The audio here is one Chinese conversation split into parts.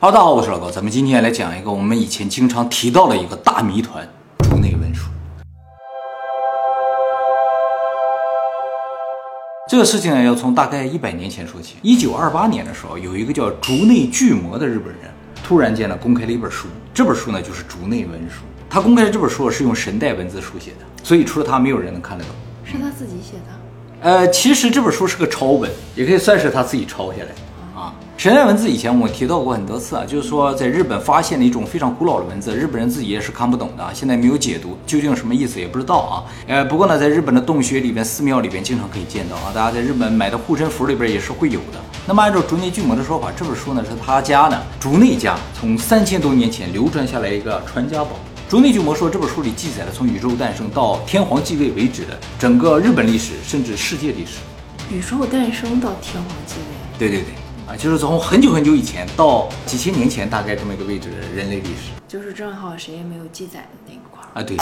哈喽，大家好，我是老高，咱们今天来讲一个我们以前经常提到的一个大谜团——竹内文书。这个事情呢，要从大概一百年前说起。一九二八年的时候，有一个叫竹内巨魔的日本人，突然间呢，公开了一本书。这本书呢，就是竹内文书。他公开的这本书是用神代文字书写的，所以除了他，没有人能看得懂。是他自己写的。呃，其实这本书是个抄本，也可以算是他自己抄下来的啊。神代文字以前我提到过很多次啊，就是说在日本发现了一种非常古老的文字，日本人自己也是看不懂的，现在没有解读，究竟什么意思也不知道啊。呃，不过呢，在日本的洞穴里边、寺庙里边经常可以见到啊，大家在日本买的护身符里边也是会有的。那么按照竹内巨魔的说法，这本书呢是他家呢竹内家从三千多年前流传下来一个传家宝。竹内巨魔说，这本书里记载了从宇宙诞生到天皇继位为止的整个日本历史，甚至世界历史。宇宙诞生到天皇继位，对对对，啊，就是从很久很久以前到几千年前，大概这么一个位置的人类历史。就是正好谁也没有记载的那一块儿。啊，对。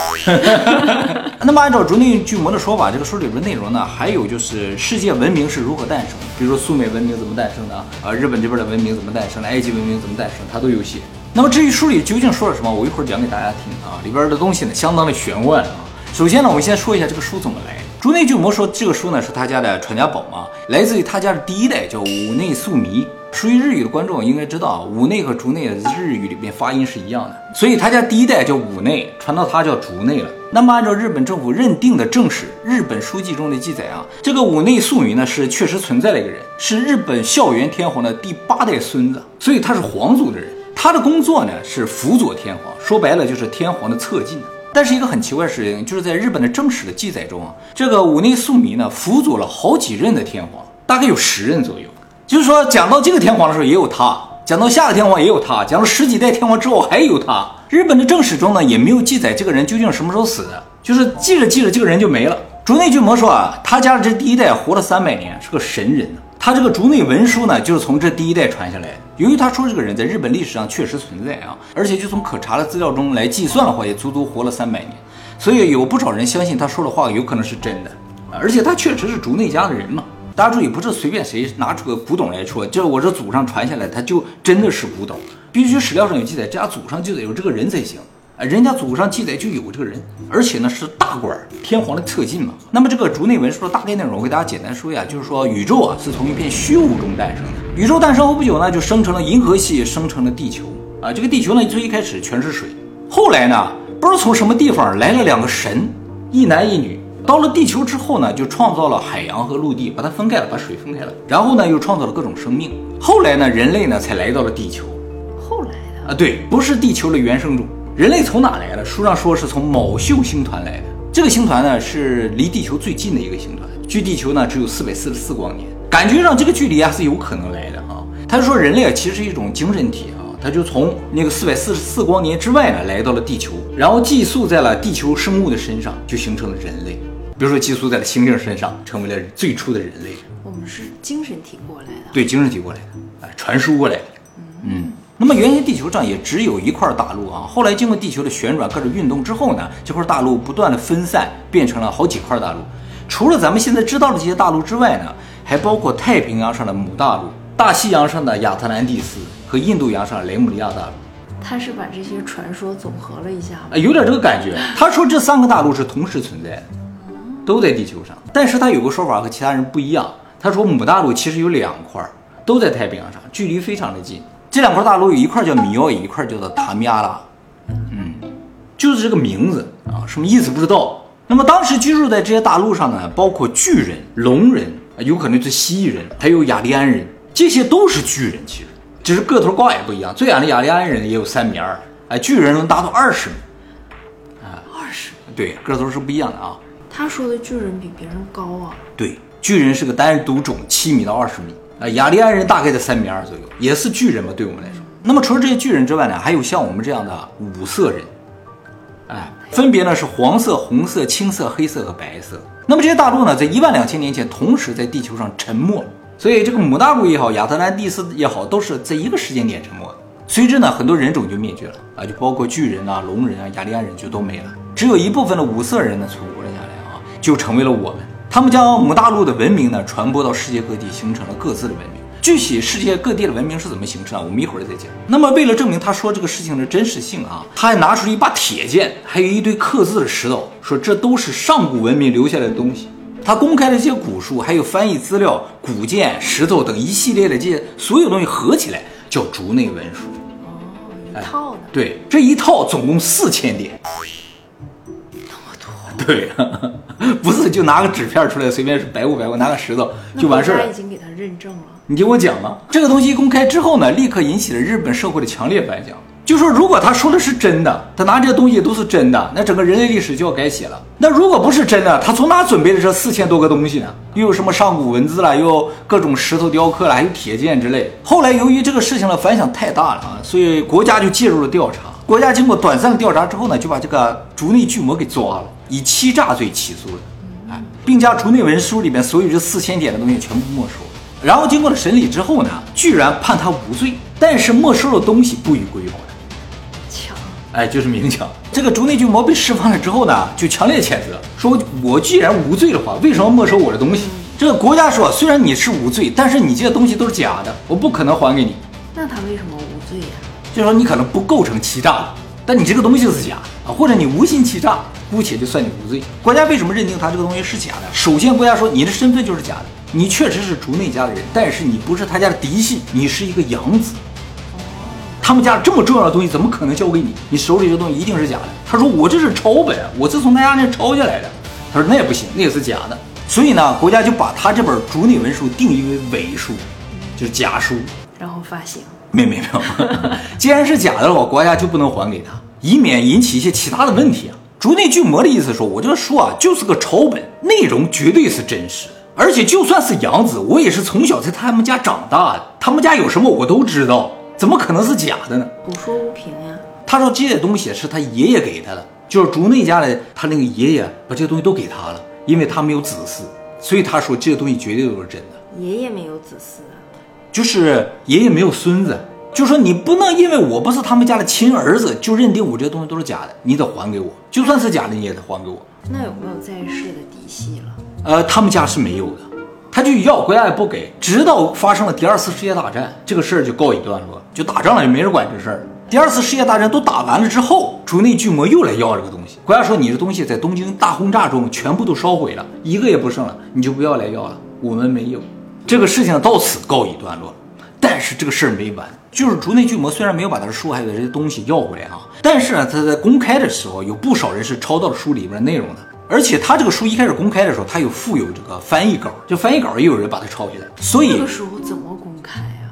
那么按照竹内巨魔的说法，这个书里边内容呢，还有就是世界文明是如何诞生的，比如说苏美文明怎么诞生的，啊，日本这边的文明怎么诞生的，埃及文明怎么诞生，他都有写。那么至于书里究竟说了什么，我一会儿讲给大家听啊。里边的东西呢，相当的玄幻啊。首先呢，我们先说一下这个书怎么来。竹内巨魔说，这个书呢是他家的传家宝嘛，来自于他家的第一代，叫五内宿弥。属于日语的观众应该知道啊，五内和竹内的日语里边发音是一样的，所以他家第一代叫五内，传到他叫竹内了。那么按照日本政府认定的正史《日本书记》中的记载啊，这个五内宿弥呢是确实存在的一个人，是日本孝元天皇的第八代孙子，所以他是皇族的人。他的工作呢是辅佐天皇，说白了就是天皇的侧近。但是一个很奇怪的事情，就是在日本的正史的记载中啊，这个五内宿弥呢辅佐了好几任的天皇，大概有十任左右。就是说，讲到这个天皇的时候也有他，讲到下个天皇也有他，讲到十几代天皇之后还有他。日本的正史中呢也没有记载这个人究竟什么时候死的，就是记着记着这个人就没了。竹内巨魔说啊，他家的这第一代活了三百年，是个神人呢。他这个竹内文书呢，就是从这第一代传下来的。由于他说这个人在日本历史上确实存在啊，而且就从可查的资料中来计算的话，也足足活了三百年，所以有不少人相信他说的话有可能是真的。而且他确实是竹内家的人嘛。大家注意，不是随便谁拿出个古董来说，就是我这祖上传下来，他就真的是古董，必须史料上有记载，这家祖上就得有这个人才行。啊，人家祖上记载就有这个人，而且呢是大官，天皇的侧近嘛。那么这个竹内文书的大概内容，我给大家简单说一下，就是说宇宙啊是从一片虚无中诞生的。宇宙诞生后不久呢，就生成了银河系，生成了地球。啊，这个地球呢最一开始全是水，后来呢不知道从什么地方来了两个神，一男一女，到了地球之后呢，就创造了海洋和陆地，把它分开了，把水分开了，然后呢又创造了各种生命。后来呢人类呢才来到了地球。后来的啊，对，不是地球的原生种。人类从哪来的？书上说是从某宿星团来的。这个星团呢是离地球最近的一个星团，距地球呢只有四百四十四光年。感觉上这个距离啊是有可能来的啊。他就说人类啊其实是一种精神体啊，他就从那个四百四十四光年之外呢来到了地球，然后寄宿在了地球生物的身上，就形成了人类。比如说寄宿在了猩猩身上，成为了最初的人类。我们是精神体过来的，对，精神体过来的，哎，传输过来的。嗯。那么原先地球上也只有一块大陆啊，后来经过地球的旋转、各种运动之后呢，这块大陆不断的分散，变成了好几块大陆。除了咱们现在知道的这些大陆之外呢，还包括太平洋上的母大陆、大西洋上的亚特兰蒂斯和印度洋上的雷姆利亚大陆。他是把这些传说总合了一下，啊，有点这个感觉。他说这三个大陆是同时存在的，都在地球上。但是他有个说法和其他人不一样，他说母大陆其实有两块，都在太平洋上，距离非常的近。这两块大陆有一块叫米奥，一块叫做塔米阿拉，嗯，就是这个名字啊，什么意思不知道。那么当时居住在这些大陆上呢，包括巨人、龙人，有可能是蜥蜴人，还有雅利安人，这些都是巨人，其实只是个头高矮不一样。最矮的雅利安人也有三米二，哎，巨人能达到二十米，啊，二十，对，个头是不一样的啊。他说的巨人比别人高啊，对，巨人是个单独种，七米到二十米。啊，雅利安人大概在三米二左右，也是巨人嘛，对我们来说。那么除了这些巨人之外呢，还有像我们这样的五色人，哎，分别呢是黄色、红色、青色、黑色和白色。那么这些大陆呢，在一万两千年前同时在地球上沉没，所以这个母大陆也好，亚特兰蒂斯也好，都是在一个时间点沉没的。随之呢，很多人种就灭绝了啊，就包括巨人啊、龙人啊、雅利安人就都没了，只有一部分的五色人呢存活了下来啊，就成为了我们。他们将母大陆的文明呢传播到世界各地，形成了各自的文明。具体世界各地的文明是怎么形成啊？我们一会儿再讲。那么为了证明他说这个事情的真实性啊，他还拿出一把铁剑，还有一堆刻字的石头，说这都是上古文明留下来的东西。他公开了一些古书，还有翻译资料、古剑、石头等一系列的这些所有东西合起来，叫竹内文书。哦，一套的，对，这一套总共四千点。对，不是就拿个纸片出来，随便是白雾白雾，拿个石头就完事儿了已。经给他认证了。你听我讲啊，这个东西一公开之后呢，立刻引起了日本社会的强烈反响。就说如果他说的是真的，他拿这些东西都是真的，那整个人类历史就要改写了。那如果不是真的，他从哪准备的这四千多个东西呢？又有什么上古文字啦，又有各种石头雕刻啦，还有铁剑之类。后来由于这个事情的反响太大了啊，所以国家就介入了调查。国家经过短暂的调查之后呢，就把这个竹内巨魔给抓了，以欺诈罪起诉的。哎，并将竹内文书里面所有这四千点的东西全部没收了。然后经过了审理之后呢，居然判他无罪，但是没收的东西不予归还。强，哎，就是明抢。这个竹内巨魔被释放了之后呢，就强烈谴责说：“我既然无罪的话，为什么没收我的东西？”这个国家说：“虽然你是无罪，但是你这些东西都是假的，我不可能还给你。那他为什么无罪呀、就是说你可能不构成欺诈，但你这个东西是假啊，或者你无心欺诈，姑且就算你无罪。国家为什么认定他这个东西是假的？首先，国家说你的身份就是假的，你确实是竹内家的人，但是你不是他家的嫡系，你是一个养子。他们家这么重要的东西怎么可能交给你？你手里这东西一定是假的。他说我这是抄本，我是从他家那抄下来的。他说那也不行，那也是假的。所以呢，国家就把他这本竹内文书定义为伪书，就是假书。然后发行，没没没有，既然是假的了，国家就不能还给他，以免引起一些其他的问题啊。竹内巨魔的意思说，我这个书啊就是个抄本，内容绝对是真实的，而且就算是养子，我也是从小在他们家长大的，他们家有什么我都知道，怎么可能是假的呢？古说无凭呀。他说这些东西是他爷爷给他的，就是竹内家的，他那个爷爷把这些东西都给他了，因为他没有子嗣，所以他说这些东西绝对都是真的。爷爷没有子嗣啊，就是爷爷没有孙子，就说你不能因为我不是他们家的亲儿子，就认定我这些东西都是假的，你得还给我，就算是假的你也得还给我。那有没有在世的嫡系了？呃，他们家是没有的，他就要国家也不给，直到发生了第二次世界大战，这个事儿就告一段落，就打仗了，也没人管这事儿。第二次世界大战都打完了之后，竹内巨魔又来要这个东西，国家说你这东西在东京大轰炸中全部都烧毁了，一个也不剩了，你就不要来要了，我们没有。这个事情到此告一段落，但是这个事儿没完，就是竹内巨魔虽然没有把他的书还有这些东西要回来啊，但是呢，他在公开的时候有不少人是抄到了书里边的内容的。而且他这个书一开始公开的时候，他有附有这个翻译稿，就翻译稿也有人把它抄下来，所以那个时候怎么公开呀、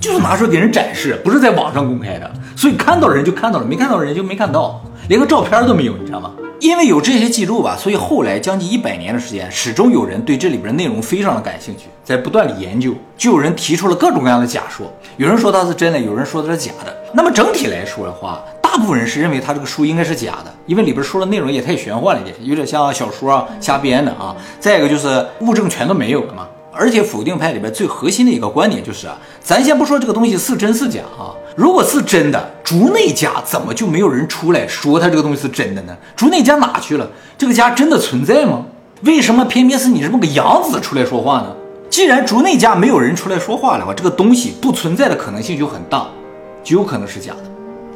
就是拿出来给人展示，不是在网上公开的，所以看到的人就看到了，没看到人就没看到，连个照片都没有，你知道吗？因为有这些记录吧，所以后来将近一百年的时间，始终有人对这里边的内容非常的感兴趣，在不断的研究，就有人提出了各种各样的假说，有人说它是真的，有人说它是假的。那么整体来说的话，大部分人是认为他这个书应该是假的，因为里边说的内容也太玄幻了点，有点像小说啊瞎编的啊。再一个就是物证全都没有了嘛。而且否定派里边最核心的一个观点就是啊，咱先不说这个东西是真是假啊，如果是真的，竹内家怎么就没有人出来说他这个东西是真的呢？竹内家哪去了？这个家真的存在吗？为什么偏偏是你这么个养子出来说话呢？既然竹内家没有人出来说话的话，这个东西不存在的可能性就很大，就有可能是假的。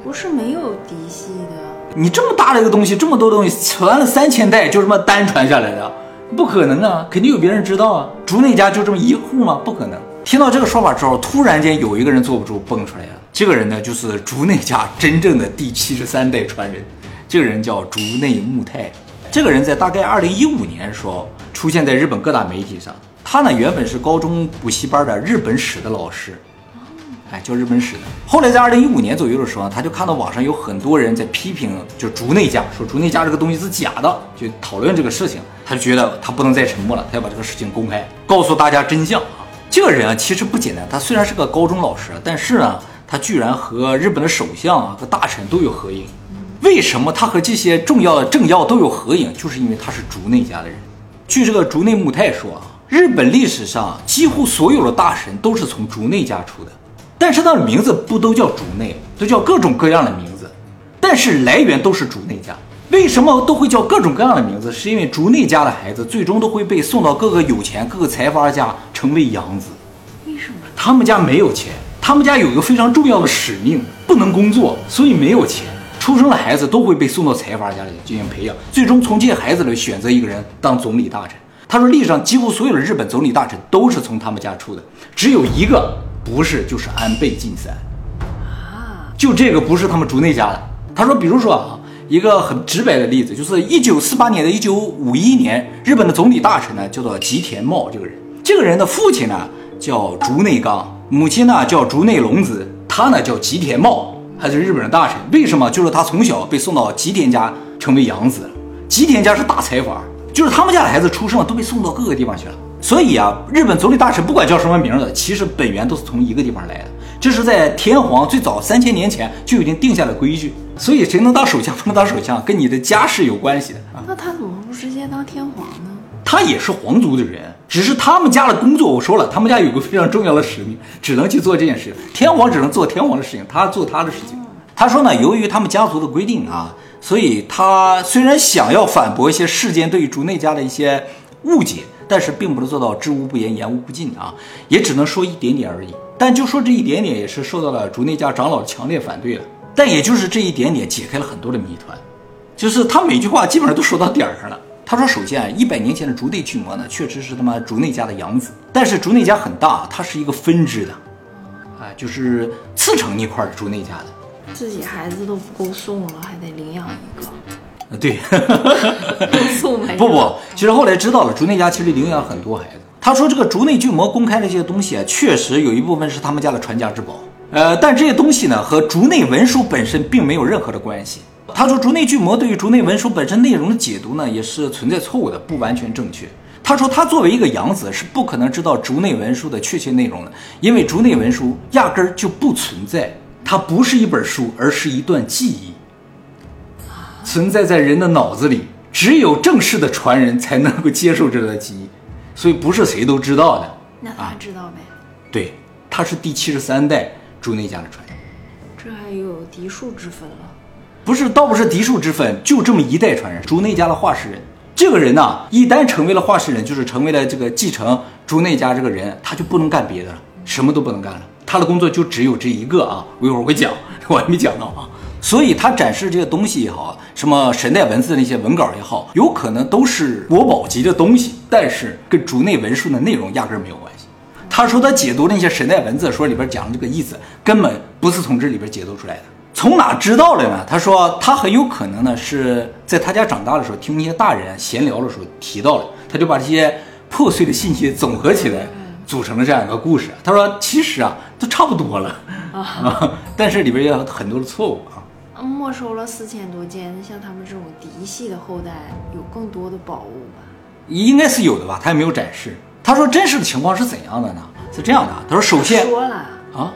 不是没有嫡系的，你这么大的一个东西，这么多东西传了三千代，就这么单传下来的，不可能啊！肯定有别人知道啊。竹内家就这么一户吗？不可能。听到这个说法之后，突然间有一个人坐不住，蹦出来了。这个人呢，就是竹内家真正的第七十三代传人。这个人叫竹内木太。这个人在大概二零一五年的时候出现在日本各大媒体上。他呢，原本是高中补习班的日本史的老师。哎，教日本史的。后来在二零一五年左右的时候，他就看到网上有很多人在批评，就竹内家，说竹内家这个东西是假的，就讨论这个事情。他就觉得他不能再沉默了，他要把这个事情公开，告诉大家真相啊。这个人啊，其实不简单，他虽然是个高中老师，但是呢，他居然和日本的首相啊和大臣都有合影。为什么他和这些重要的政要都有合影？就是因为他是竹内家的人。据这个竹内木太说啊，日本历史上几乎所有的大神都是从竹内家出的。但是他的名字不都叫竹内，都叫各种各样的名字，但是来源都是竹内家。为什么都会叫各种各样的名字？是因为竹内家的孩子最终都会被送到各个有钱、各个财阀家，成为养子。为什么？他们家没有钱，他们家有一个非常重要的使命，不能工作，所以没有钱。出生的孩子都会被送到财阀家里进行培养，最终从这些孩子里选择一个人当总理大臣。他说，历史上几乎所有的日本总理大臣都是从他们家出的，只有一个不是，就是安倍晋三。啊，就这个不是他们竹内家的。他说，比如说啊，一个很直白的例子，就是一九四八年的一九五一年，日本的总理大臣呢叫做吉田茂这个人。这个人的父亲呢叫竹内刚，母亲呢叫竹内隆子，他呢叫吉田茂，他是日本的大臣。为什么？就是他从小被送到吉田家成为养子了。吉田家是大财阀，就是他们家的孩子出生了都被送到各个地方去了。所以啊，日本总理大臣不管叫什么名字，其实本源都是从一个地方来的。这是在天皇最早三千年前就已经定下了规矩。所以谁能当首相不能当首相，跟你的家世有关系的啊。那他怎么不直接当天皇呢？他也是皇族的人，只是他们家的工作，我说了，他们家有个非常重要的使命，只能去做这件事情。天皇只能做天皇的事情，他做他的事情。他说呢，由于他们家族的规定啊，所以他虽然想要反驳一些世间对于竹内家的一些误解，但是并不能做到知无不言，言无不尽啊，也只能说一点点而已。但就说这一点点，也是受到了竹内家长老强烈反对了。但也就是这一点点解开了很多的谜团，就是他每句话基本上都说到点儿上了。他说：“首先啊，一百年前的竹内巨魔呢，确实是他妈竹内家的养子，但是竹内家很大，它是一个分支的，啊，就是次城那块儿竹内家的。自己孩子都不够送了，还得领养一个，对？不不，其实后来知道了，竹内家其实领养很多孩子。他说这个竹内巨魔公开的这些东西啊，确实有一部分是他们家的传家之宝。”呃，但这些东西呢，和竹内文书本身并没有任何的关系。他说，竹内巨魔对于竹内文书本身内容的解读呢，也是存在错误的，不完全正确。他说，他作为一个养子，是不可能知道竹内文书的确切内容的，因为竹内文书压根儿就不存在，它不是一本书，而是一段记忆，存在在人的脑子里，只有正式的传人才能够接受这段记忆，所以不是谁都知道的。那他知道呗？对，他是第七十三代。朱内家的传人，这还有嫡庶之分了？不是，倒不是嫡庶之分，就这么一代传人。朱内家的画事人，这个人呢，一旦成为了画事人，就是成为了这个继承朱内家这个人，他就不能干别的了，什么都不能干了。他的工作就只有这一个啊！我一会儿会讲，我还没讲到啊。所以他展示这些东西也好，什么神代文字那些文稿也好，有可能都是国宝级的东西，但是跟竹内文书的内容压根没有关系。他说他解读那些神代文字，说里边讲的这个意思根本不是从这里边解读出来的。从哪知道的呢？他说他很有可能呢是在他家长大的时候听那些大人闲聊的时候提到了，他就把这些破碎的信息总合起来，组成了这样一个故事。他说其实啊都差不多了啊，但是里边也有很多的错误。没收了四千多件，像他们这种嫡系的后代有更多的宝物吧？应该是有的吧，他也没有展示。他说：“真实的情况是怎样的呢？是这样的。他说，首先说了啊，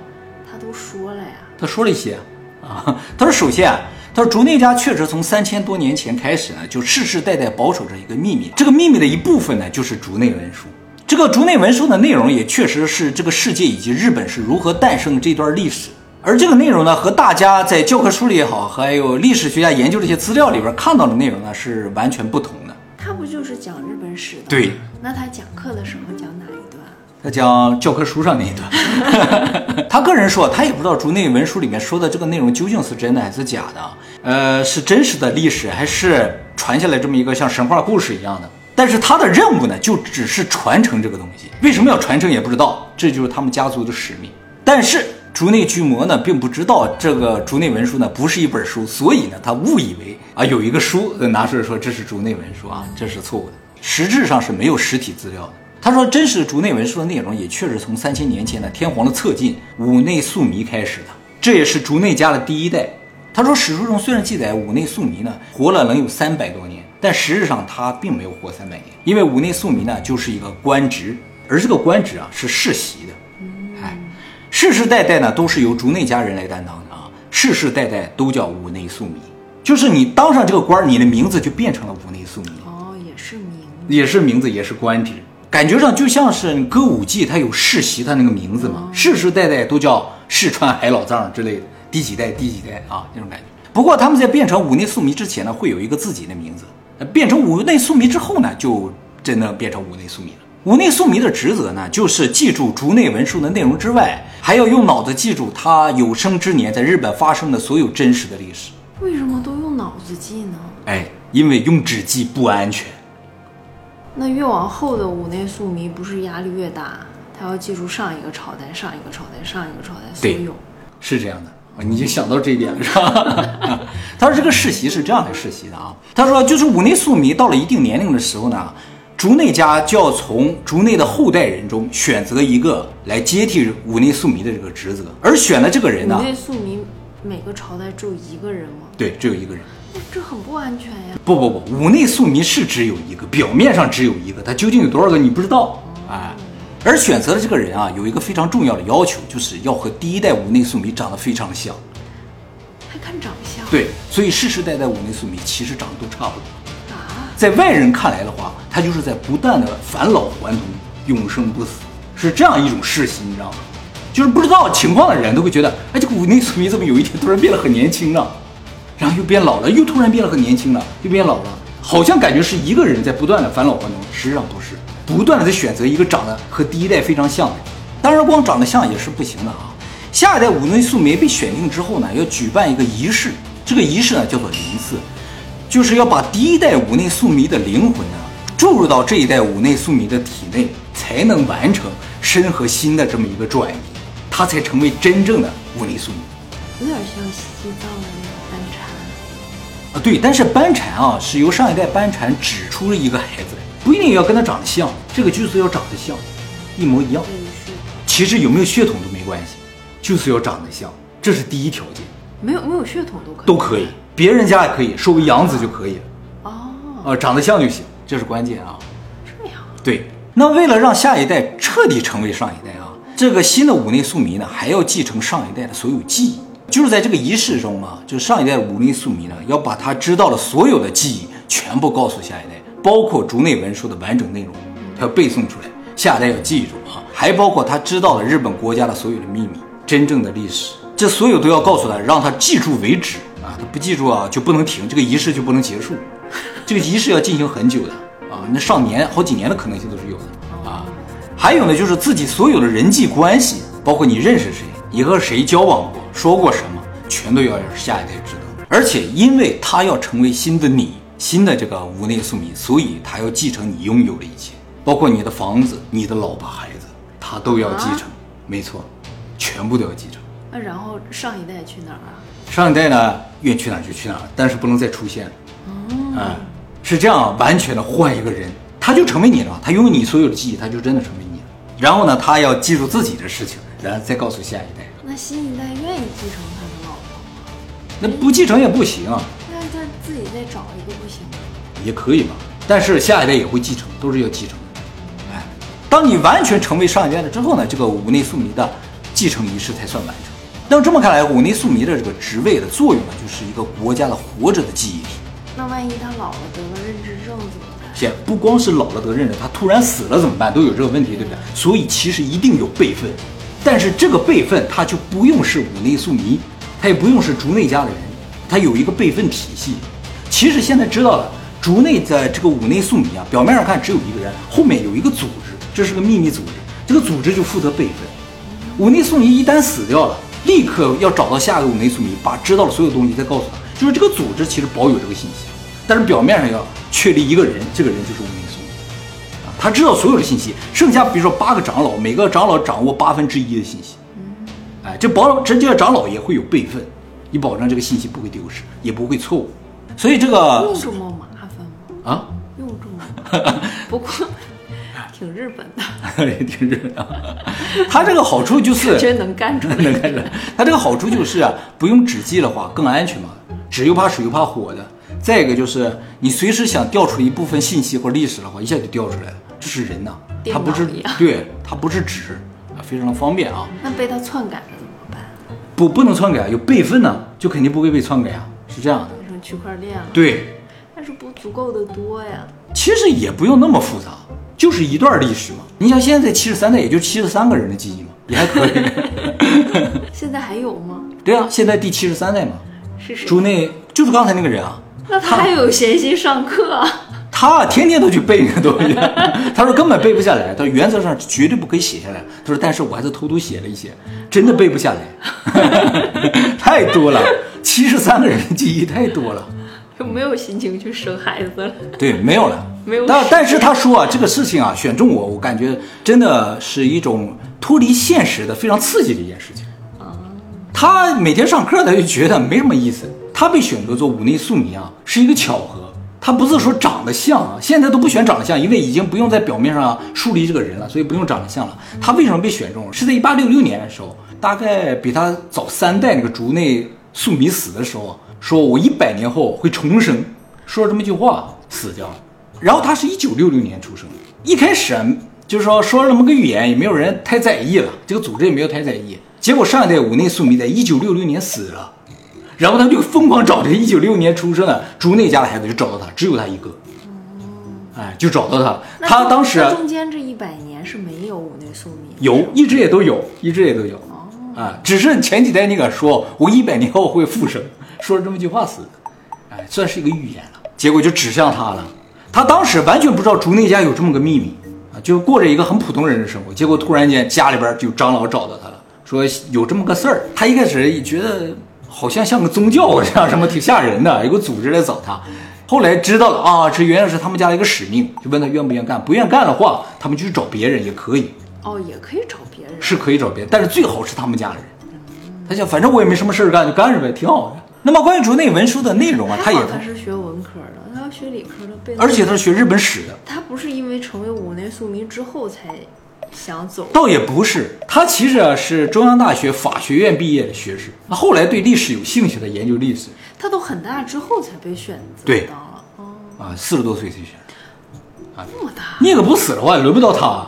他都说了呀，他说了一些啊。他说，首先，他说竹内家确实从三千多年前开始呢，就世世代代保守着一个秘密。这个秘密的一部分呢，就是竹内文书。这个竹内文书的内容也确实是这个世界以及日本是如何诞生的这段历史。而这个内容呢，和大家在教科书里也好，还有历史学家研究这些资料里边看到的内容呢，是完全不同的。他不就是讲日本史的？对。那他讲课的时候讲哪一段？他讲教科书上那一段。他个人说，他也不知道竹内文书里面说的这个内容究竟是真的还是假的，呃，是真实的历史还是传下来这么一个像神话故事一样的。但是他的任务呢，就只是传承这个东西。为什么要传承也不知道，这就是他们家族的使命。但是竹内巨魔呢，并不知道这个竹内文书呢不是一本书，所以呢，他误以为啊有一个书拿出来说这是竹内文书啊，这是错误的。实质上是没有实体资料的。他说，真实的竹内文书的内容也确实从三千年前的天皇的侧进五内宿弥开始的，这也是竹内家的第一代。他说，史书中虽然记载五内宿弥呢活了能有三百多年，但实质上他并没有活三百年，因为五内宿弥呢就是一个官职，而这个官职啊是世袭的，世世代代呢都是由竹内家人来担当的啊，世世代代都叫五内宿弥，就是你当上这个官，你的名字就变成了五内宿弥。也是名字，也是官职，感觉上就像是歌舞伎，它有世袭，它那个名字嘛，世世代代都叫世川海老藏之类的，第几代第几代啊，那种感觉。不过他们在变成五内宿弥之前呢，会有一个自己的名字；变成五内宿弥之后呢，就真的变成五内宿弥了。五内宿迷的职责呢，就是记住竹内文书的内容之外，还要用脑子记住他有生之年在日本发生的所有真实的历史。为什么都用脑子记呢？哎，因为用纸记不安全。那越往后的五内宿迷不是压力越大？他要记住上一个朝代、上一个朝代、上一个朝代所有。是这样的啊，你就想到这一点了是吧？他说这个世袭是这样来世袭的啊。他说就是五内宿迷到了一定年龄的时候呢，竹内家就要从竹内的后代人中选择一个来接替五内素弥的这个职责，而选的这个人呢五，内素弥每个朝代只有一个人吗？对，只有一个人。那这很不安全呀。不不不，五内素弥是只有一个，表面上只有一个，他究竟有多少个你不知道，哎。而选择的这个人啊，有一个非常重要的要求，就是要和第一代五内素弥长得非常像。还看长相？对，所以世世代代五内素弥其实长得都差不多。在外人看来的话，他就是在不断的返老还童，永生不死，是这样一种世袭，你知道吗？就是不知道情况的人都会觉得，哎，这个五内宿弥怎么有一天突然变得很年轻了，然后又变老了，又突然变得很年轻了，又变老了，好像感觉是一个人在不断的返老还童，实际上不是，不断的在选择一个长得和第一代非常像的。当然，光长得像也是不行的啊。下一代五内宿弥被选定之后呢，要举办一个仪式，这个仪式呢叫做灵祀，就是要把第一代五内宿弥的灵魂呢注入到这一代五内宿弥的体内，才能完成身和心的这么一个转移，他才成为真正的五内宿弥有点像西藏的那个班禅。啊。对，但是班禅啊是由上一代班禅指出了一个孩子来，不一定要跟他长得像，这个就是要长得像，一模一样。对是，其实有没有血统都没关系，就是要长得像，这是第一条件，没有没有血统都可以。都可以，别人家也可以，收为养子就可以，哦，呃，长得像就行，这是关键啊。这样。对，那为了让下一代彻底成为上一代啊，这个新的五内宿弥呢，还要继承上一代的所有记忆。就是在这个仪式中啊，就是上一代五内宿弥呢，要把他知道的所有的记忆全部告诉下一代，包括竹内文书的完整内容，他要背诵出来，下一代要记住啊，还包括他知道了日本国家的所有的秘密，真正的历史，这所有都要告诉他，让他记住为止不记住啊就不能停，这个仪式就不能结束，这个仪式要进行很久的啊，那上年好几年的可能性都是有的啊。还有呢，就是自己所有的人际关系，包括你认识谁，你和谁交往过，说过什么，全都要让下一代知道。而且，因为他要成为新的你，新的这个无内宿民，所以他要继承你拥有的一切，包括你的房子、你的老婆、孩子，他都要继承。没错，全部都要继承。那然后上一代去哪儿啊？上一代呢，愿去哪儿就去哪儿，但是不能再出现了。嗯，是这样，完全的换一个人，他就成为你了，他拥有你所有的记忆，他就真的成为你了。然后呢，他要记住自己的事情，然后再告诉下一代。那新一代愿意继承他的老婆吗？那不继承也不行啊，那他自己再找一个不行吗？也可以吧，但是下一代也会继承，都是要继承的。哎，当你完全成为上一代了之后呢，这个五内宿弥的继承仪式才算完成。那么这么看来，五内素弥的这个职位的作用呢，就是一个国家的活着的记忆体。那万一他老了得了认知症怎么办？现不光是老了得认知，他突然死了怎么办？都有这个问题，对不对？所以其实一定有备份，但是这个备份他就不用是五内素弥，他也不用是竹内家的人，他有一个备份体系。其实现在知道了，竹内的这个五内素弥啊，表面上看只有一个人，后面有一个组织，这是个秘密组织，这个组织就负责备份。五内素弥一旦死掉了，立刻要找到下一个五内宿弥，把知道的所有东西再告诉他。就是这个组织其实保有这个信息，但是表面上要确立一个人，这个人就是五内宿弥啊，他知道所有的信息，剩下比如说八个长老，每个长老掌握八分之一的信息，哎，这保这这个长老也会有备份，以保证这个信息不会丢失，也不会错误。所以这个用这么麻烦吗？啊，用这么麻烦？不过挺日本的，也挺热闹。它这个好处就是 真能干出来。能干出来，它这个好处就是啊，不用纸记的话更安全嘛，纸又怕水又怕火的。再一个就是你随时想调出一部分信息或历史的话，一下就调出来了。这是人呐，电它不是对，它不是纸啊，非常的方便啊。那被它篡改了怎么办？不不能篡改，有备份呢，就肯定不会被篡改啊，是这样的。变成区块链了？对，但是不足够的多呀。其实也不用那么复杂，就是一段历史嘛。你想现在七十三代，也就七十三个人的记忆嘛，也还可以。现在还有吗？对啊，现在第七十三代嘛，是谁？朱内就是刚才那个人啊，那他还有闲心上课啊？他他天天都去背那个东西，他说根本背不下来，他说原则上绝对不可以写下来。他说，但是我还是偷偷写了一些，真的背不下来，太多了，七十三个人的记忆太多了。就没有心情去生孩子了。对，没有了，没有但但是他说啊，这个事情啊，选中我，我感觉真的是一种脱离现实的非常刺激的一件事情啊。他每天上课，他就觉得没什么意思。他被选择做五内宿迷啊，是一个巧合。他不是说长得像啊，现在都不选长得像，因为已经不用在表面上树立这个人了，所以不用长得像了。他为什么被选中？是在一八六六年的时候，大概比他早三代那个竹内素弥死的时候啊，说我一百年后会重生，说了这么一句话死掉了。然后他是一九六六年出生的，一开始啊，就是说说了那么个预言，也没有人太在意了，这个组织也没有太在意。结果上一代五内宿迷在一九六六年死了，然后他就疯狂找这一九六年出生的竹内家的孩子，就找到他，只有他一个，哎，就找到他。他当时中间这一百年是没有五内宿迷，有，一直也都有，一直也都有，啊，只是前几代你敢说我一百年后会复生，说了这么一句话死的，哎，算是一个预言了，结果就指向他了。他当时完全不知道竹内家有这么个秘密啊，就过着一个很普通人的生活，结果突然间家里边就张老找到他了，说有这么个事儿。他一开始也觉得好像像个宗教这样什么挺吓人的，有个组织来找他。后来知道了啊，这原来是他们家的一个使命，就问他愿不愿意干，不愿干的话，他们就去找别人也可以。哦，也可以找别人。是可以找别人，但是最好是他们家的人。他想，反正我也没什么事儿干，就干着呗，挺好的。那么关于竹内文书的内容啊，他也，他是学文科的，他要学理科的背。而且他是学日本史的，他不是因为成为五内宿迷之后才想走，倒也不是，他其实啊是中央大学法学院毕业的学士，那后来对历史有兴趣的，研究历史他都很大之后才被选择对当了。哦，啊，四十多岁才选。那么大。宁可不死的话，也轮不到他，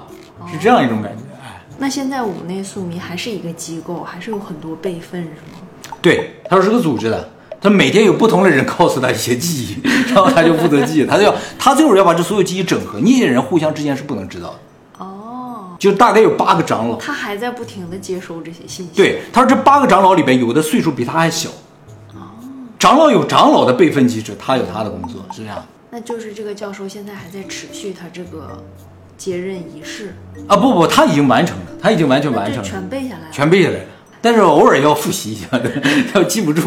是这样一种感觉。哎，那现在五内宿迷还是一个机构，还是有很多备份是吗？对，他说是个组织的，他每天有不同的人告诉他一些记忆，然后他就负责记，他就要他最后要把这所有记忆整合，那些人互相之间是不能知道的。哦，就大概有八个长老，他还在不停的接收这些信息。，对，他说这八个长老里边有的岁数比他还小，哦长老有长老的备份机制，他有他的工作，是这样那就是这个教授现在还在持续他这个接任仪式，啊？不不，他已经完成了，他已经完全完成了，全背下来了。全背下来了。但是偶尔要复习一下，要记不住。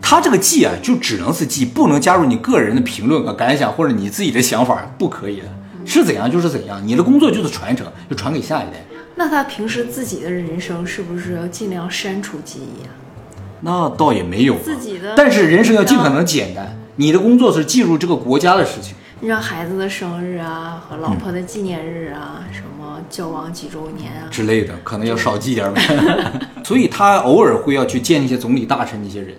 他这个记啊，就只能是记，不能加入你个人的评论和感想或者你自己的想法，不可以的。是怎样就是怎样，你的工作就是传承，就传给下一代。那他平时自己的人生是不是要尽量删除记忆啊？那倒也没有啊，自己的但是人生要尽可能简单。你的工作是记录这个国家的事情。你让孩子的生日啊和老婆的纪念日啊，什么交往几周年啊，之类的，可能要少记点儿呗。所以他偶尔会要去见一些总理大臣那些人，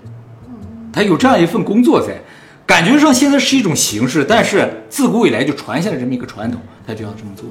他有这样一份工作在，感觉上现在是一种形式，但是自古以来就传下来这么一个传统，他就要这么做。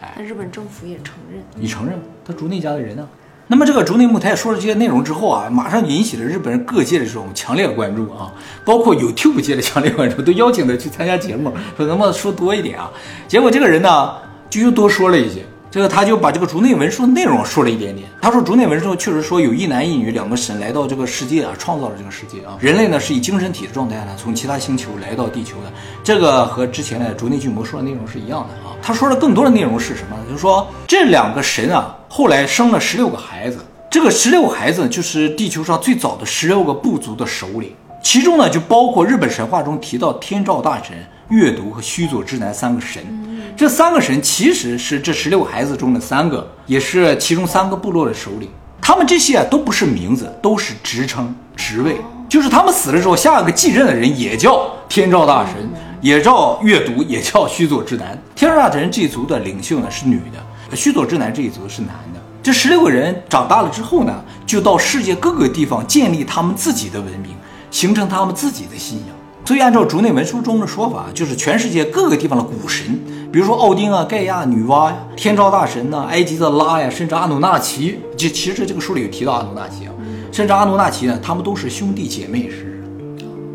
哎那日本政府也承认。你承认他竹内家的人呢、那么这个竹内木太说了这些内容之后啊，马上引起了日本人各界的这种强烈关注啊，包括 YouTube 界的强烈关注，都邀请他去参加节目，说能不能说多一点啊？结果这个人呢，就又多说了一些。这个他就把这个竹内文书的内容说了一点点。他说竹内文书确实说有一男一女两个神来到这个世界啊，创造了这个世界啊。人类呢是以精神体的状态呢从其他星球来到地球的，这个和之前的竹内巨魔说的内容是一样的啊。他说的更多的内容是什么呢？就是说这两个神啊后来生了十六个孩子，这个十六个孩子就是地球上最早的十六个部族的首领，其中呢就包括日本神话中提到天照大神、月读和须佐之男三个神。这三个神其实是这十六个孩子中的三个，也是其中三个部落的首领。他们这些啊都不是名字，都是职称、职位，就是他们死了之后，下一个继任的人也叫天照大神，也叫阅读，也叫须佐之男。天照大神这一族的领袖呢是女的，须佐之男这一族是男的。这十六个人长大了之后呢，就到世界各个地方建立他们自己的文明，形成他们自己的信仰。所以，按照竹内文书中的说法，就是全世界各个地方的古神，比如说奥丁啊、盖亚、女娲呀、天照大神呐、埃及的拉呀，甚至阿努纳奇，这其实这个书里有提到阿努纳奇啊，甚至阿努纳奇呢，他们都是兄弟姐妹是，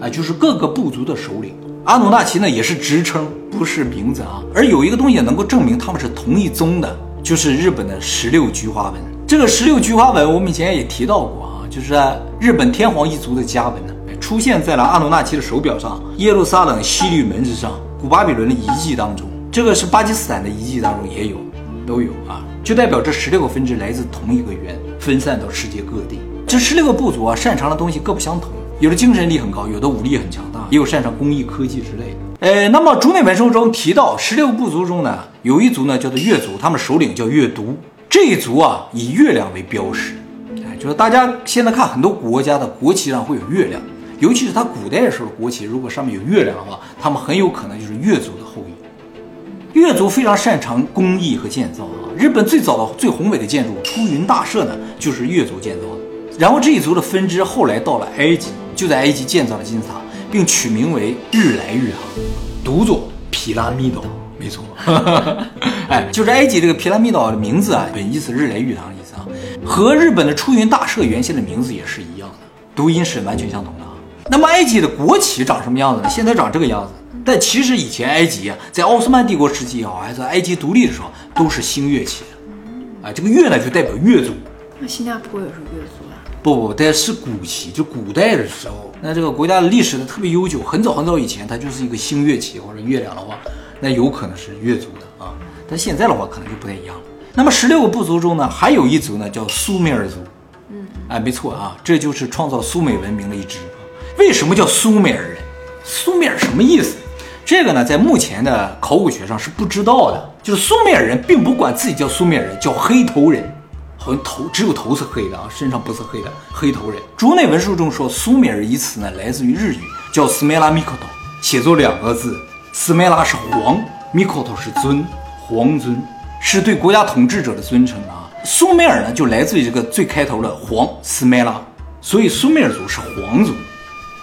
啊，就是各个部族的首领。阿努纳奇呢也是职称，不是名字啊。而有一个东西能够证明他们是同一宗的，就是日本的十六菊花纹。这个十六菊花纹，我们以前也提到过啊，就是日本天皇一族的家纹呢，出现在了阿努纳奇的手表上、耶路撒冷西律门之上、古巴比伦的遗迹当中，这个是巴基斯坦的遗迹当中也有，都有啊，就代表这十六个分支来自同一个源，分散到世界各地。这十六个部族啊，擅长的东西各不相同，有的精神力很高，有的武力很强大，也有擅长工艺科技之类的。呃，那么竹内文书中提到，十六部族中呢，有一族呢叫做月族，他们首领叫月读，这一族啊以月亮为标识，哎，就是大家现在看很多国家的国旗上会有月亮。尤其是他古代的时候，国旗如果上面有月亮的话，他们很有可能就是越族的后裔。越族非常擅长工艺和建造啊，日本最早的最宏伟的建筑出云大社呢，就是越族建造的。然后这一族的分支后来到了埃及，就在埃及建造了金字塔，并取名为日来玉堂，读作皮拉米岛，没错。哎，就是埃及这个皮拉米岛的名字啊，本意是日来玉堂的意思啊，和日本的出云大社原先的名字也是一样的，读音是完全相同的啊。那么埃及的国旗长什么样子呢？现在长这个样子。但其实以前埃及啊，在奥斯曼帝国时期也好，还是埃及独立的时候，都是星月旗。啊，这个月呢就代表月族。那新加坡也是月族？不不，但是古旗，就古代的时候，那这个国家的历史呢特别悠久，很早很早以前，它就是一个星月旗或者月亮的话，那有可能是月族的啊。但现在的话可能就不太一样了。那么十六个部族中呢，还有一族呢叫苏美尔族。嗯，哎，没错啊，这就是创造苏美文明的一支。为什么叫苏美尔人？苏美尔什么意思？这个呢，在目前的考古学上是不知道的。就是苏美尔人并不管自己叫苏美尔人，叫黑头人，好像头只有头是黑的啊，身上不是黑的。黑头人。竹内文书中说，苏美尔一词呢，来自于日语，叫斯梅拉米克头，写作两个字，斯梅拉是皇，米克头是尊，皇尊是对国家统治者的尊称啊。苏美尔呢，就来自于这个最开头的皇斯梅拉，所以苏美尔族是皇族。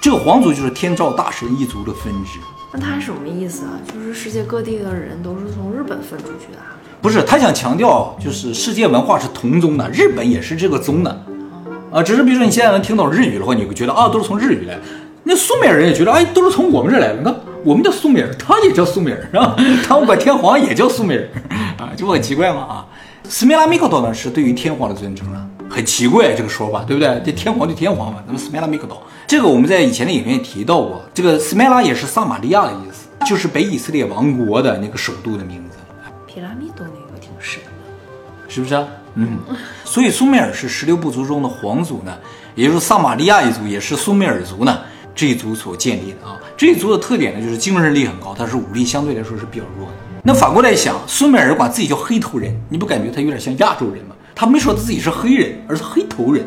这个皇族就是天照大神一族的分支，那他什么意思啊？就是世界各地的人都是从日本分出去的？不是，他想强调就是世界文化是同宗的，日本也是这个宗的，啊，只是比如说你现在能听懂日语的话，你会觉得啊，都是从日语来。那苏美尔人也觉得，哎，都是从我们这来的。你看，我们叫苏美尔，他也叫苏美尔，是吧？他们管天皇也叫苏美尔，啊，这不很奇怪吗？啊，斯梅拉米克多呢是对于天皇的尊称了。很奇怪这个说法，对不对？这天皇就天皇嘛，咱们斯梅拉米克岛，这个我们在以前的影片也提到过。这个斯梅拉也是撒玛利亚的意思，就是北以色列王国的那个首都的名字。皮拉米多那个挺神的，是不是啊？嗯。所以苏美尔是十六部族中的皇族呢，也就是撒玛利亚一族，也是苏美尔族呢这一族所建立的啊。这一族的特点呢，就是精神力很高，但是武力相对来说是比较弱的。那反过来想，苏美尔管自己叫黑头人，你不感觉他有点像亚洲人吗？他没说他自己是黑人，而是黑头人，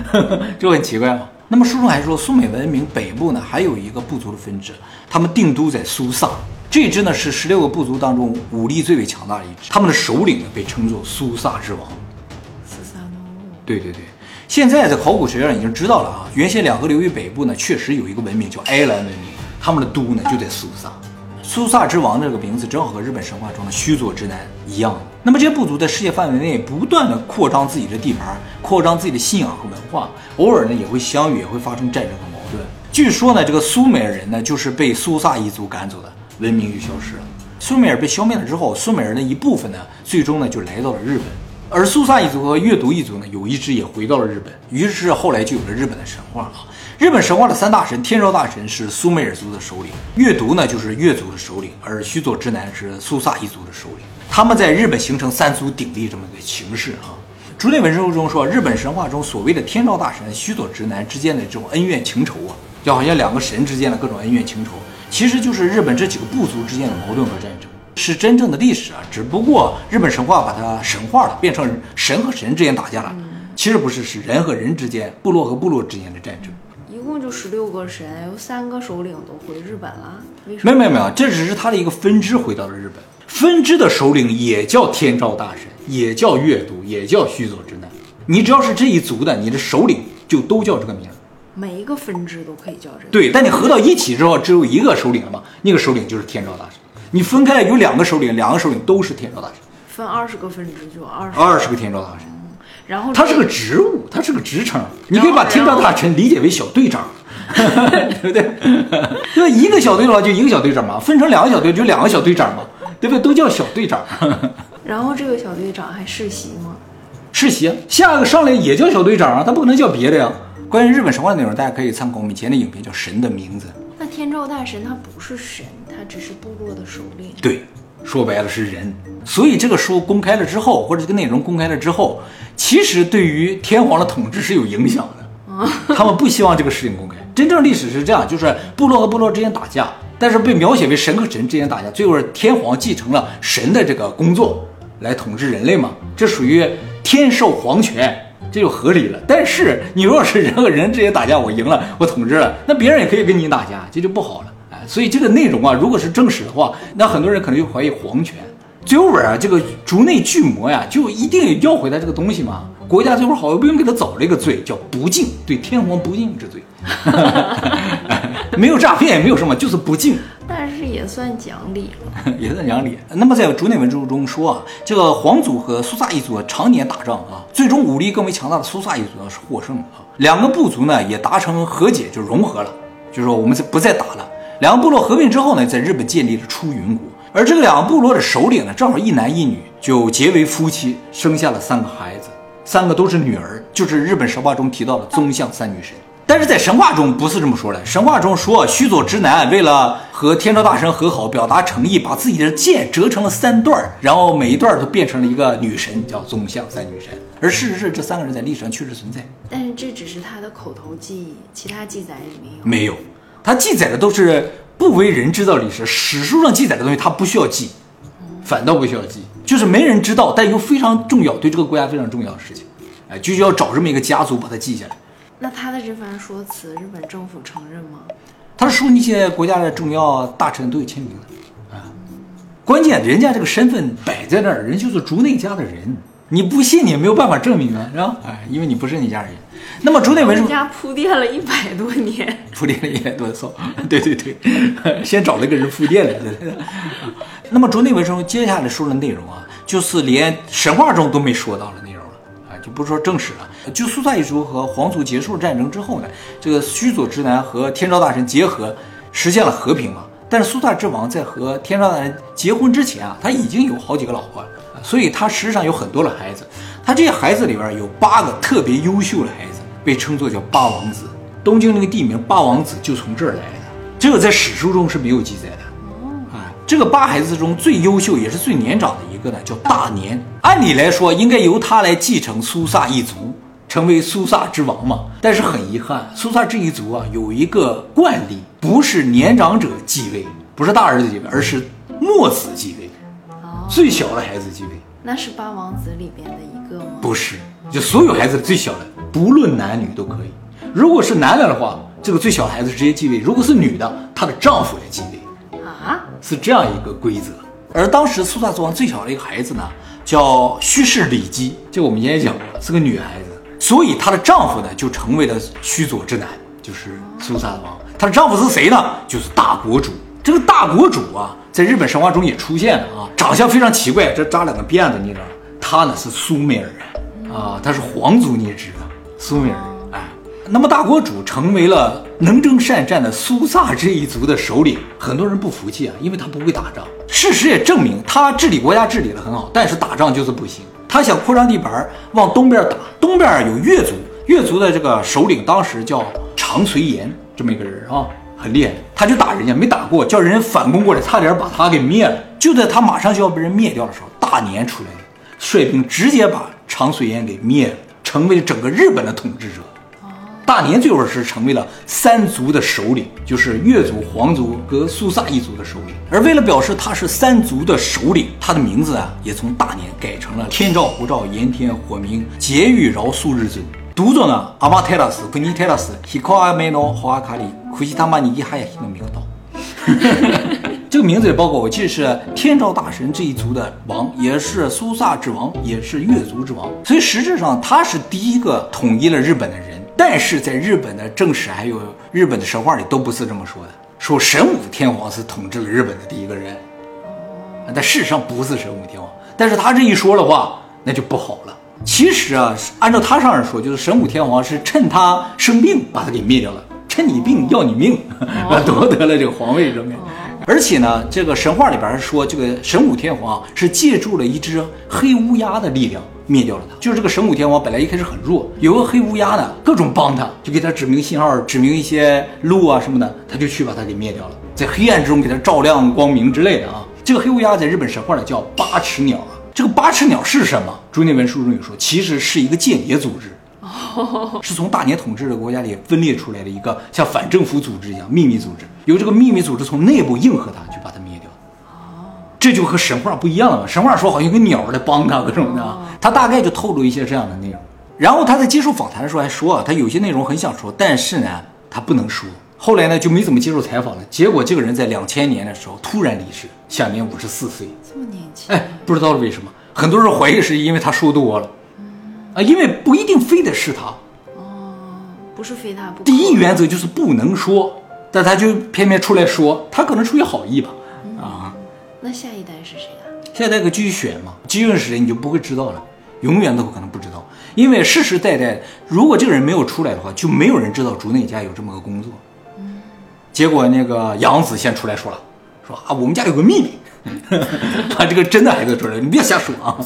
这很奇怪吗？那么书中还说，苏美文明北部呢还有一个部族的分支，他们定都在苏萨，这支呢是十六个部族当中武力最为强大的一支，他们的首领呢被称作苏萨之王。苏萨诺。对对对，现在在考古学上已经知道了啊，原先两河流域北部呢确实有一个文明叫埃兰文明，他们的都呢就在苏萨。苏萨之王这个名字正好和日本神话中的须佐之男一样。那么这些部族在世界范围内不断的扩张自己的地盘，扩张自己的信仰和文化，偶尔呢也会相遇，也会发生战争和矛盾。据说呢，这个苏美尔人呢就是被苏萨一族赶走的，文明就消失了。苏美尔被消灭了之后，苏美尔的一部分呢最终呢就来到了日本，而苏萨一族和月读一族呢有一支也回到了日本，于是后来就有了日本的神话啊。日本神话的三大神，天照大神是苏美尔族的首领，月读呢就是月族的首领，而须佐之男是苏萨一族的首领。他们在日本形成三足鼎立这么个形式啊。竹内文书中说，日本神话中所谓的天照大神、须佐直男之间的这种恩怨情仇啊，就好像两个神之间的各种恩怨情仇，其实就是日本这几个部族之间的矛盾和战争，是真正的历史啊。只不过日本神话把它神化了，变成神和神之间打架了。其实不是，是人和人之间、部落和部落之间的战争。一共就十六个神，有三个首领都回日本了。没有没有没有，这只是他的一个分支回到了日本。分支的首领也叫天照大神，也叫月都，也叫须佐之男。你只要是这一族的，你的首领就都叫这个名。每一个分支都可以叫这个。对，但你合到一起之后，只有一个首领了嘛？那个首领就是天照大神。你分开有两个首领，两个首领都是天照大神。分二十个分支就二十。二十个天照大神。然后他是个职务，他是个职称，你可以把天照大臣理解为小队长，对不对？就一个小队的话，就一个小队长嘛；分成两个小队，就两个小队长嘛，对不对？都叫小队长。然后这个小队长还世袭吗？世袭，下一个上来也叫小队长啊，他不可能叫别的呀。关于日本神话的内容，大家可以参考我们以前的影片，叫《神的名字》。那天照大神他不是神，他只是部落的首领。对，说白了是人。所以这个书公开了之后，或者这个内容公开了之后，其实对于天皇的统治是有影响的。他们不希望这个事情公开。真正历史是这样，就是部落和部落之间打架，但是被描写为神和神之间打架，最后天皇继承了神的这个工作来统治人类嘛，这属于天授皇权。这就合理了，但是你如果是人和人之间打架，我赢了，我统治了，那别人也可以跟你打架，这就不好了，哎，所以这个内容啊，如果是正史的话，那很多人可能就怀疑皇权。最后边啊，这个竹内巨魔呀，就一定要回来这个东西嘛。国家最后好不容易给他找了一个罪，叫不敬，对天皇不敬之罪，没有诈骗，也没有什么，就是不敬。但是也算讲理了，也算讲理。那么在竹内文书中说啊，这个皇族和苏萨一族常年打仗啊，最终武力更为强大的苏萨一族呢是获胜啊。两个部族呢也达成和解，就融合了，就说我们不再打了。两个部落合并之后呢，在日本建立了出云国。而这个两个部落的首领呢，正好一男一女，就结为夫妻，生下了三个孩子，三个都是女儿，就是日本神话中提到的宗像三女神。但是在神话中不是这么说的，神话中说须佐之男为了和天照大神和好，表达诚意，把自己的剑折成了三段，然后每一段都变成了一个女神，叫宗像三女神。而事实是，这三个人在历史上确实存在。但是这只是他的口头记忆，其他记载也没有。没有，他记载的都是不为人知道历史，史书上记载的东西他不需要记，反倒不需要记，就是没人知道，但又非常重要，对这个国家非常重要的事情，哎，就需要找这么一个家族把它记下来。那他的这番说辞，日本政府承认吗？他说那些国家的重要大臣都有签名的啊。关键人家这个身份摆在那儿，人就是竹内家的人，你不信你也没有办法证明啊，是吧？哎，因为你不是那家人。那么竹内文书人家铺垫了一百多年，铺垫了一百多艘，对对对，先找了个人铺垫了。那么竹内文书接下来说的内容啊，就是连神话中都没说到了啊，就不说正史了。就苏萨一族和皇族结束战争之后呢，这个须佐之男和天照大神结合，实现了和平嘛。但是苏萨之王在和天照大神结婚之前啊，他已经有好几个老婆了，所以他实际上有很多的孩子。他这些孩子里边有八个特别优秀的孩子，被称作叫八王子。东京那个地名八王子就从这儿来的，这个在史书中是没有记载的。啊，这个八孩子中最优秀也是最年长的一个呢，叫大年。按理来说，应该由他来继承苏萨一族。成为苏萨之王嘛？但是很遗憾，苏萨这一族啊有一个惯例，不是年长者继位，不是大儿子继位，而是末子继位，最小的孩子继位。那是八王子里边的一个吗？不是，就所有孩子最小的，不论男女都可以。如果是男的的话，这个最小的孩子直接继位；如果是女的，她的丈夫来继位。啊，是这样一个规则。而当时苏萨之王最小的一个孩子呢，叫虚氏里姬，这个我们以前讲过，是个女孩子。所以她的丈夫呢，就成为了须佐之男，就是苏萨王。她的丈夫是谁呢？就是大国主。这个大国主啊，在日本神话中也出现了啊，长相非常奇怪，这扎两个辫子，你知道？他呢是苏美尔人啊，他是皇族，你也知道，苏美尔人。哎，那么大国主成为了能征善战的苏萨这一族的首领，很多人不服气啊，因为他不会打仗。事实也证明，他治理国家治理的很好，但是打仗就是不行。他想扩张地盘，往东边打。东边有越族，越族的这个首领当时叫长随延，这么一个人啊，很厉害。他就打人家，没打过，叫人家反攻过来，差点把他给灭了。就在他马上就要被人灭掉的时候，大年出来了，率兵直接把长随延给灭了，成为整个日本的统治者。大年最后是成为了三族的首领，就是越族、皇族和苏萨一族的首领。而为了表示他是三族的首领，他的名字啊也从大年改成了天照、护照、炎天、火明、节欲饶恕日尊。读作呢阿玛泰拉斯、昆尼泰拉斯、希考阿梅诺、华卡里、库西他玛尼伊哈亚希诺米克道。这个名字也包括，我记得是天照大神这一族的王，也是苏萨之王，也是越族之王。所以实质上他是第一个统一了日本的人。但是在日本的正史还有日本的神话里都不是这么说的，说神武天皇是统治了日本的第一个人，但事实上不是神武天皇。但是他这一说的话，那就不好了。其实啊，按照他上面说，就是神武天皇是趁他生病把他给灭掉了，趁你病要你命，夺得了这个皇位，证明。而且呢，这个神话里边说，这个神武天皇是借助了一只黑乌鸦的力量。灭掉了他，就是这个神武天皇本来一开始很弱，有个黑乌鸦呢，各种帮他，就给他指明信号，指明一些路啊什么的，他就去把他给灭掉了。在黑暗之中给他照亮光明之类的啊。这个黑乌鸦在日本神话里叫八尺鸟啊。这个八尺鸟是什么？竹内文书中有说，其实是一个间谍组织，是从大年统治的国家里分裂出来的一个像反政府组织一样秘密组织，由这个秘密组织从内部应和他，去把它灭掉。哦这就和神话不一样了嘛。神话说好像有个鸟来帮他各种的，他大概就透露一些这样的内容。然后他在接受访谈的时候还说啊，他有些内容很想说，但是呢，他不能说。后来呢，就没怎么接受采访了。结果这个人在两千年的时候突然离世，享年五十四岁。这么年轻，哎，不知道为什么，很多人怀疑是因为他说多了，啊，因为不一定非得是他。哦，不是非他不可。第一原则就是不能说，但他就偏偏出来说，他可能出于好意吧。啊，那下一代是谁啊？下一代可继续选嘛，继续是谁你就不会知道了，永远都可能不知道，因为世世代代，如果这个人没有出来的话，就没有人知道竹内家有这么个工作。结果那个杨子先出来说了，说啊，我们家有个秘密，把这个真的孩子出来，你别瞎说啊。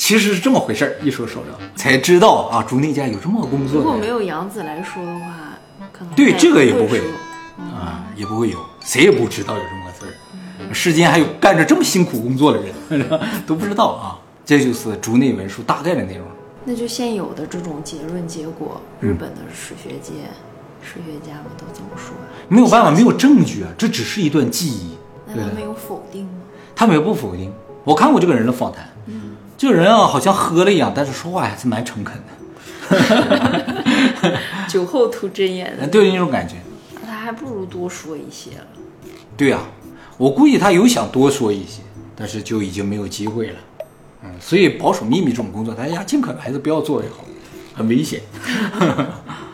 其实是这么回事儿，一说说着才知道啊，竹内家有这么个工作。如果没有杨子来说的话，可能对这个也不会不说啊，也不会有，谁也不知道有这么个事儿。世间还有干着这么辛苦工作的人，都不知道啊。这就是竹内文书大概的内容。那就现有的这种结论结果，日本的史学界、史学家们都这么说。没有办法，没有证据啊，这只是一段记忆。那他没有否定吗？他们也不否定。我看过这个人的访谈，这个人啊，好像喝了一样，但是说话还是蛮诚恳的，酒后吐真言的，对那种感觉。那他还不如多说一些了。对啊、我估计他有想多说一些，但是就已经没有机会了。嗯，所以保守秘密这种工作，大家尽可能还是不要做为好，很危险。